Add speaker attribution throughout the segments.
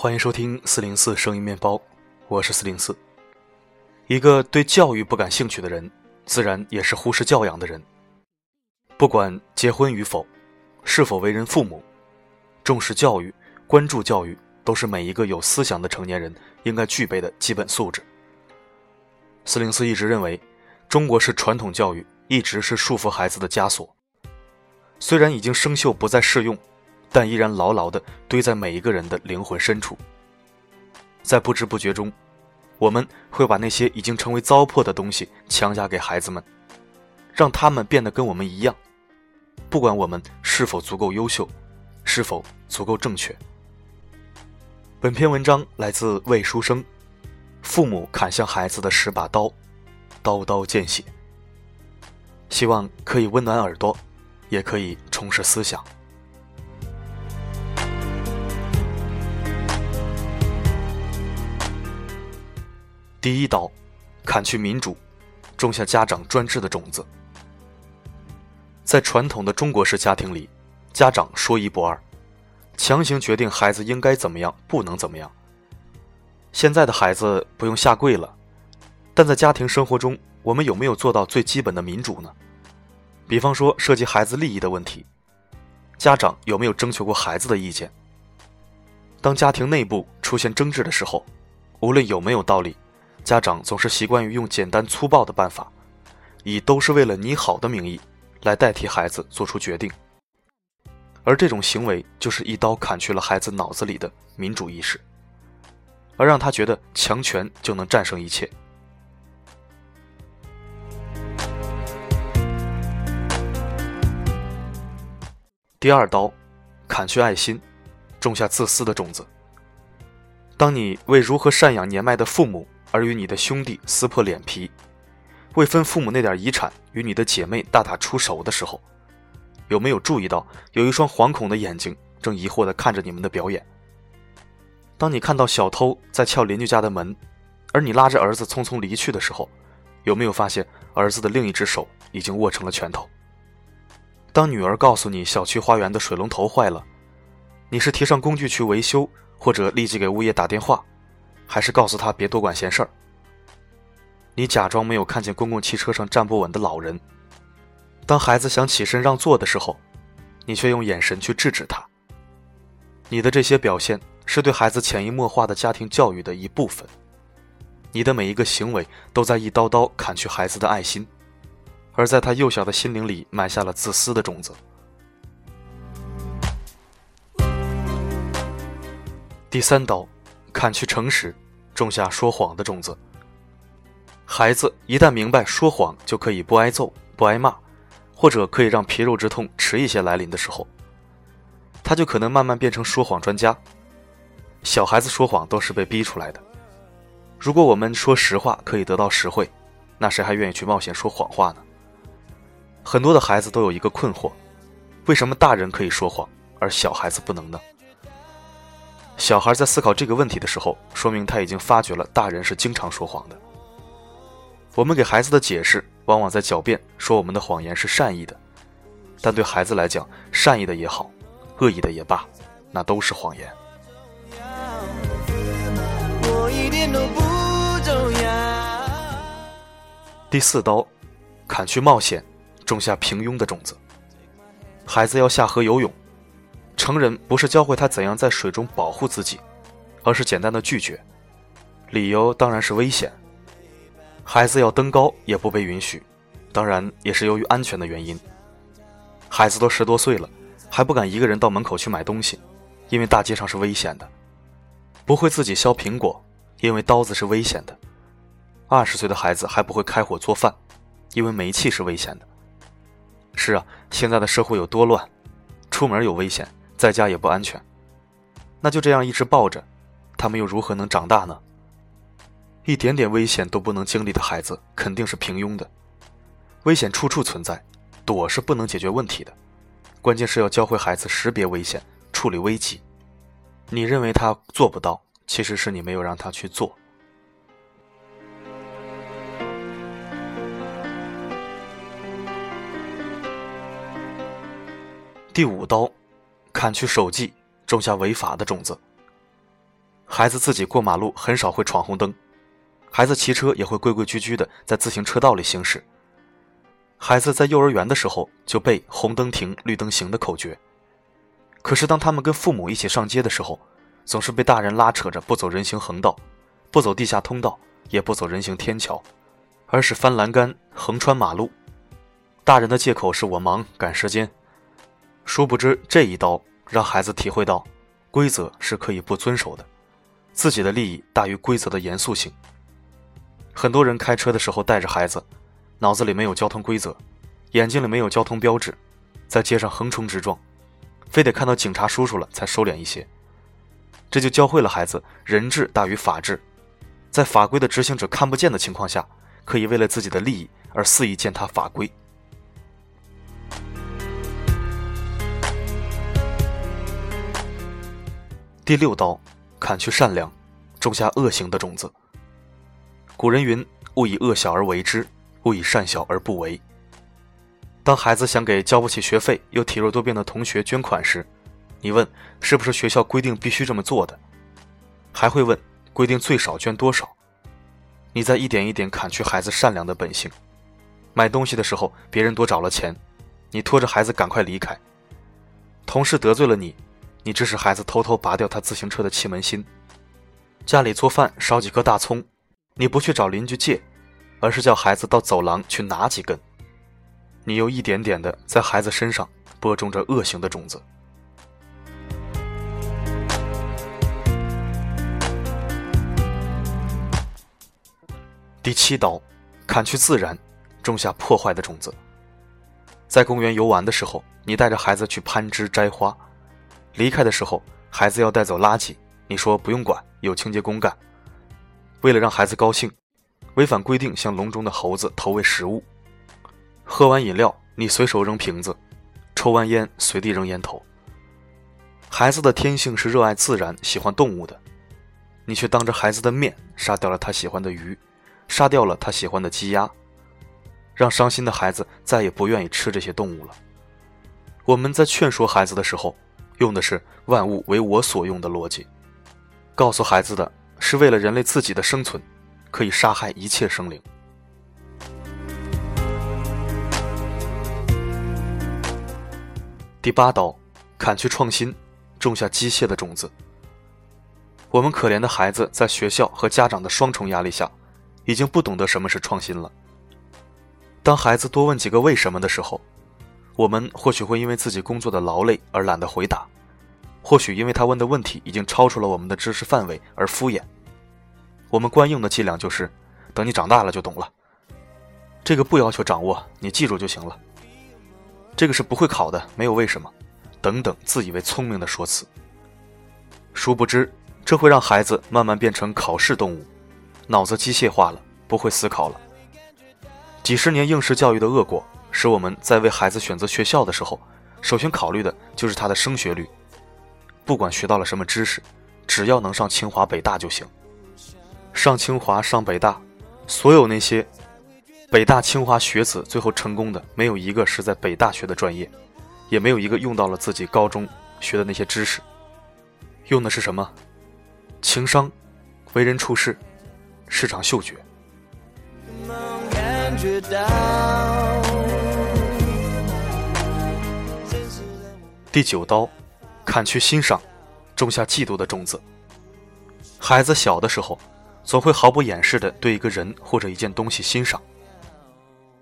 Speaker 1: 欢迎收听四零四声音面包，我是四零四。一个对教育不感兴趣的人，自然也是忽视教养的人。不管结婚与否，是否为人父母，重视教育、关注教育，都是每一个有思想的成年人应该具备的基本素质。四零四一直认为，中国式传统教育一直是束缚孩子的枷锁。虽然已经生锈不再适用。但依然牢牢地堆在每一个人的灵魂深处。在不知不觉中，我们会把那些已经成为糟粕的东西强加给孩子们，让他们变得跟我们一样。不管我们是否足够优秀，是否足够正确。本篇文章来自魏书生，《父母砍向孩子的十把刀，刀刀见血》。希望可以温暖耳朵，也可以充实思想。第一刀，砍去民主，种下家长专制的种子。在传统的中国式家庭里，家长说一不二，强行决定孩子应该怎么样，不能怎么样。现在的孩子不用下跪了，但在家庭生活中，我们有没有做到最基本的民主呢？比方说涉及孩子利益的问题，家长有没有征求过孩子的意见？当家庭内部出现争执的时候，无论有没有道理。家长总是习惯于用简单粗暴的办法，以“都是为了你好”的名义，来代替孩子做出决定，而这种行为就是一刀砍去了孩子脑子里的民主意识，而让他觉得强权就能战胜一切。第二刀，砍去爱心，种下自私的种子。当你为如何赡养年迈的父母，而与你的兄弟撕破脸皮，为分父母那点遗产与你的姐妹大打出手的时候，有没有注意到有一双惶恐的眼睛正疑惑地看着你们的表演？当你看到小偷在撬邻居家的门，而你拉着儿子匆匆离去的时候，有没有发现儿子的另一只手已经握成了拳头？当女儿告诉你小区花园的水龙头坏了，你是提上工具去维修，或者立即给物业打电话？还是告诉他别多管闲事儿。你假装没有看见公共汽车上站不稳的老人。当孩子想起身让座的时候，你却用眼神去制止他。你的这些表现是对孩子潜移默化的家庭教育的一部分。你的每一个行为都在一刀刀砍去孩子的爱心，而在他幼小的心灵里埋下了自私的种子。第三刀。砍去诚实，种下说谎的种子。孩子一旦明白说谎就可以不挨揍、不挨骂，或者可以让皮肉之痛迟一些来临的时候，他就可能慢慢变成说谎专家。小孩子说谎都是被逼出来的。如果我们说实话可以得到实惠，那谁还愿意去冒险说谎话呢？很多的孩子都有一个困惑：为什么大人可以说谎，而小孩子不能呢？小孩在思考这个问题的时候，说明他已经发觉了大人是经常说谎的。我们给孩子的解释，往往在狡辩，说我们的谎言是善意的，但对孩子来讲，善意的也好，恶意的也罢，那都是谎言。第四刀，砍去冒险，种下平庸的种子。孩子要下河游泳。成人不是教会他怎样在水中保护自己，而是简单的拒绝，理由当然是危险。孩子要登高也不被允许，当然也是由于安全的原因。孩子都十多岁了，还不敢一个人到门口去买东西，因为大街上是危险的；不会自己削苹果，因为刀子是危险的；二十岁的孩子还不会开火做饭，因为煤气是危险的。是啊，现在的社会有多乱，出门有危险。在家也不安全，那就这样一直抱着，他们又如何能长大呢？一点点危险都不能经历的孩子，肯定是平庸的。危险处处存在，躲是不能解决问题的，关键是要教会孩子识别危险、处理危机。你认为他做不到，其实是你没有让他去做。第五刀。砍去手技，种下违法的种子。孩子自己过马路很少会闯红灯，孩子骑车也会规规矩矩的在自行车道里行驶。孩子在幼儿园的时候就背“红灯停，绿灯行”的口诀，可是当他们跟父母一起上街的时候，总是被大人拉扯着不走人行横道，不走地下通道，也不走人行天桥，而是翻栏杆、横穿马路。大人的借口是我忙赶时间，殊不知这一刀让孩子体会到，规则是可以不遵守的，自己的利益大于规则的严肃性。很多人开车的时候带着孩子。脑子里没有交通规则，眼睛里没有交通标志，在街上横冲直撞，非得看到警察叔叔了才收敛一些。这就教会了孩子人治大于法治，在法规的执行者看不见的情况下，可以为了自己的利益而肆意践踏法规。第六刀，砍去善良，种下恶行的种子。古人云：“勿以恶小而为之。”勿以善小而不为。当孩子想给交不起学费又体弱多病的同学捐款时，你问是不是学校规定必须这么做的？还会问规定最少捐多少？你在一点一点砍去孩子善良的本性。买东西的时候别人多找了钱，你拖着孩子赶快离开。同事得罪了你，你指使孩子偷偷拔掉他自行车的气门芯。家里做饭少几颗大葱，你不去找邻居借。而是叫孩子到走廊去拿几根，你又一点点的在孩子身上播种着恶行的种子。第七刀，砍去自然，种下破坏的种子。在公园游玩的时候，你带着孩子去攀枝摘花，离开的时候，孩子要带走垃圾，你说不用管，有清洁工干。为了让孩子高兴。违反规定向笼中的猴子投喂食物，喝完饮料你随手扔瓶子，抽完烟随地扔烟头。孩子的天性是热爱自然、喜欢动物的，你却当着孩子的面杀掉了他喜欢的鱼，杀掉了他喜欢的鸡鸭，让伤心的孩子再也不愿意吃这些动物了。我们在劝说孩子的时候，用的是“万物为我所用”的逻辑，告诉孩子的是为了人类自己的生存。可以杀害一切生灵。第八刀，砍去创新，种下机械的种子。我们可怜的孩子在学校和家长的双重压力下，已经不懂得什么是创新了。当孩子多问几个为什么的时候，我们或许会因为自己工作的劳累而懒得回答，或许因为他问的问题已经超出了我们的知识范围而敷衍。我们惯用的伎俩就是，等你长大了就懂了。这个不要求掌握，你记住就行了。这个是不会考的，没有为什么，等等，自以为聪明的说辞。殊不知，这会让孩子慢慢变成考试动物，脑子机械化了，不会思考了。几十年应试教育的恶果，使我们在为孩子选择学校的时候，首先考虑的就是他的升学率。不管学到了什么知识，只要能上清华北大就行。上清华、上北大，所有那些北大、清华学子最后成功的，没有一个是在北大学的专业，也没有一个用到了自己高中学的那些知识。用的是什么？情商、为人处事、市场嗅觉。第九刀，砍去欣赏，种下嫉妒的种子。孩子小的时候。总会毫不掩饰的对一个人或者一件东西欣赏，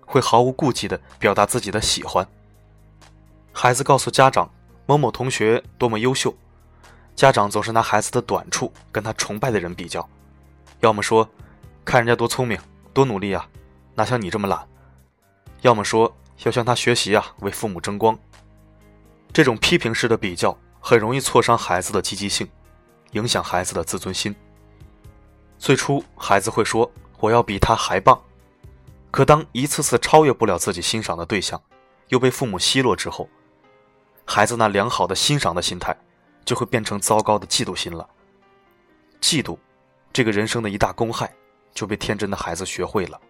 Speaker 1: 会毫无顾忌的表达自己的喜欢。孩子告诉家长某某同学多么优秀，家长总是拿孩子的短处跟他崇拜的人比较，要么说看人家多聪明多努力啊，哪像你这么懒；要么说要向他学习啊，为父母争光。这种批评式的比较很容易挫伤孩子的积极性，影响孩子的自尊心。最初，孩子会说：“我要比他还棒。”可当一次次超越不了自己欣赏的对象，又被父母奚落之后，孩子那良好的欣赏的心态，就会变成糟糕的嫉妒心了。嫉妒，这个人生的一大公害，就被天真的孩子学会了。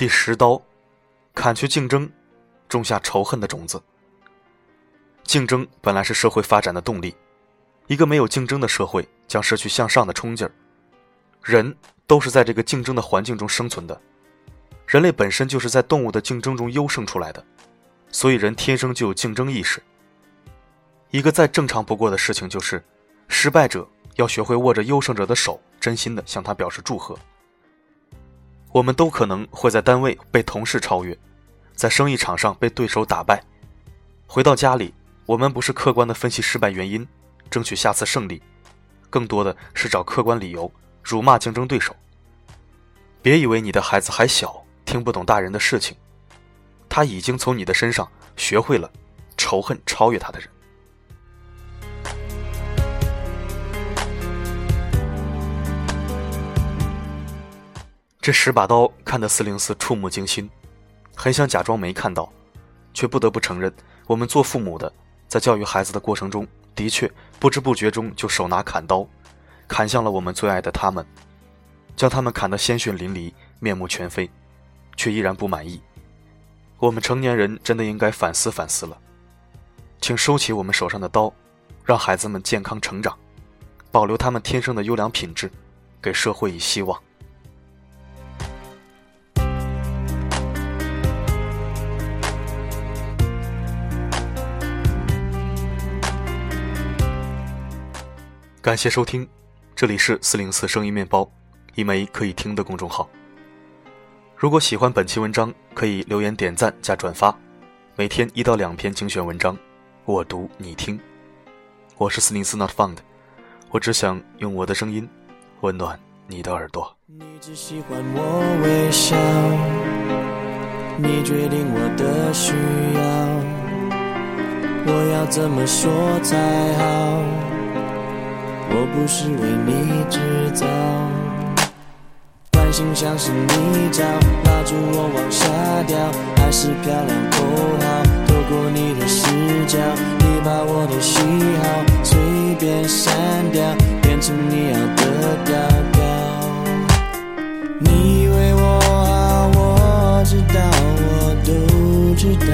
Speaker 1: 第十刀，砍去竞争，种下仇恨的种子。竞争本来是社会发展的动力，一个没有竞争的社会将失去向上的冲劲儿。人都是在这个竞争的环境中生存的，人类本身就是在动物的竞争中优胜出来的，所以人天生就有竞争意识。一个再正常不过的事情就是，失败者要学会握着优胜者的手，真心的向他表示祝贺。我们都可能会在单位被同事超越，在生意场上被对手打败，回到家里。我们不是客观的分析失败原因，争取下次胜利，更多的是找客观理由辱骂竞争对手。别以为你的孩子还小，听不懂大人的事情，他已经从你的身上学会了仇恨超越他的人。这十把刀看得四零四触目惊心，很想假装没看到，却不得不承认，我们做父母的。在教育孩子的过程中，的确不知不觉中就手拿砍刀，砍向了我们最爱的他们，将他们砍得鲜血淋漓、面目全非，却依然不满意。我们成年人真的应该反思反思了，请收起我们手上的刀，让孩子们健康成长，保留他们天生的优良品质，给社会以希望。感谢收听，这里是四零四声音面包，一枚可以听的公众号。如果喜欢本期文章，可以留言点赞加转发，每天一到两篇精选文章，我读你听。我是四零四 Not Found，我只想用我的声音温暖你的耳朵。
Speaker 2: 你只喜欢我微笑，你决定我的需要，我要怎么说才好？我不是为你制造，关心像是泥沼，拉住我往下掉，还是漂亮口号。透过你的视角，你把我的喜好随便删掉，变成你要的调调。你为我好，我知道，我都知道，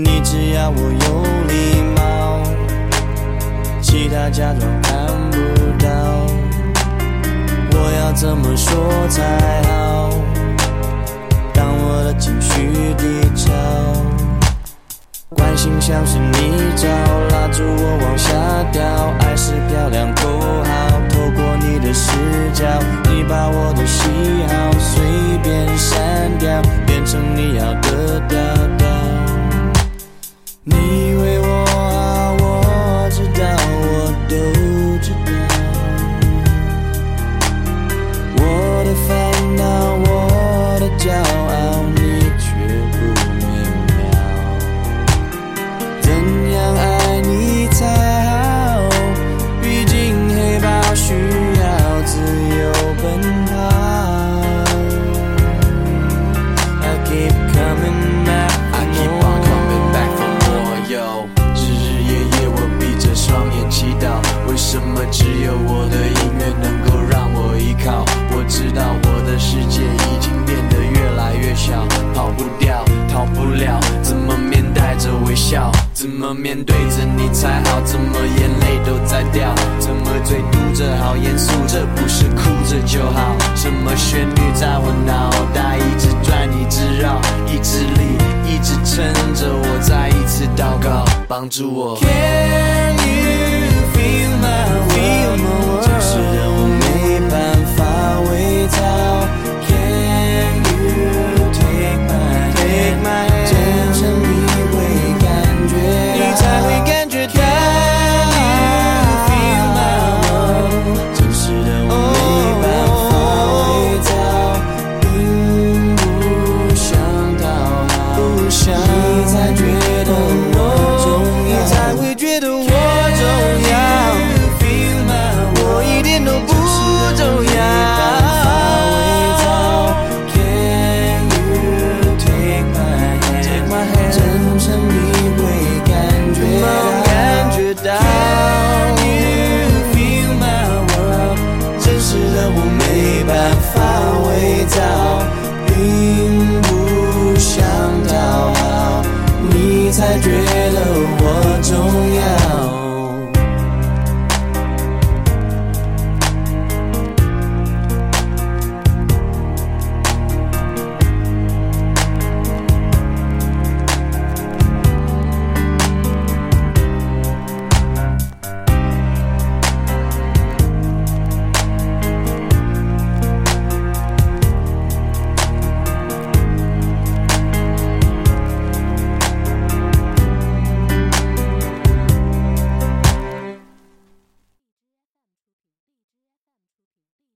Speaker 2: 你只要我有礼貌，其他假装看不到。我要怎么说才好？当我的情绪低潮，关心像是泥沼，拉住我往下掉。爱是漂亮口号，透过你的视角，你把我的喜好随便删掉，变成你要的调调。你为这好严肃？这不是哭着就好？什么旋律在我脑袋一直转一直绕，意志力一直撑着我再一次祷告，帮助我。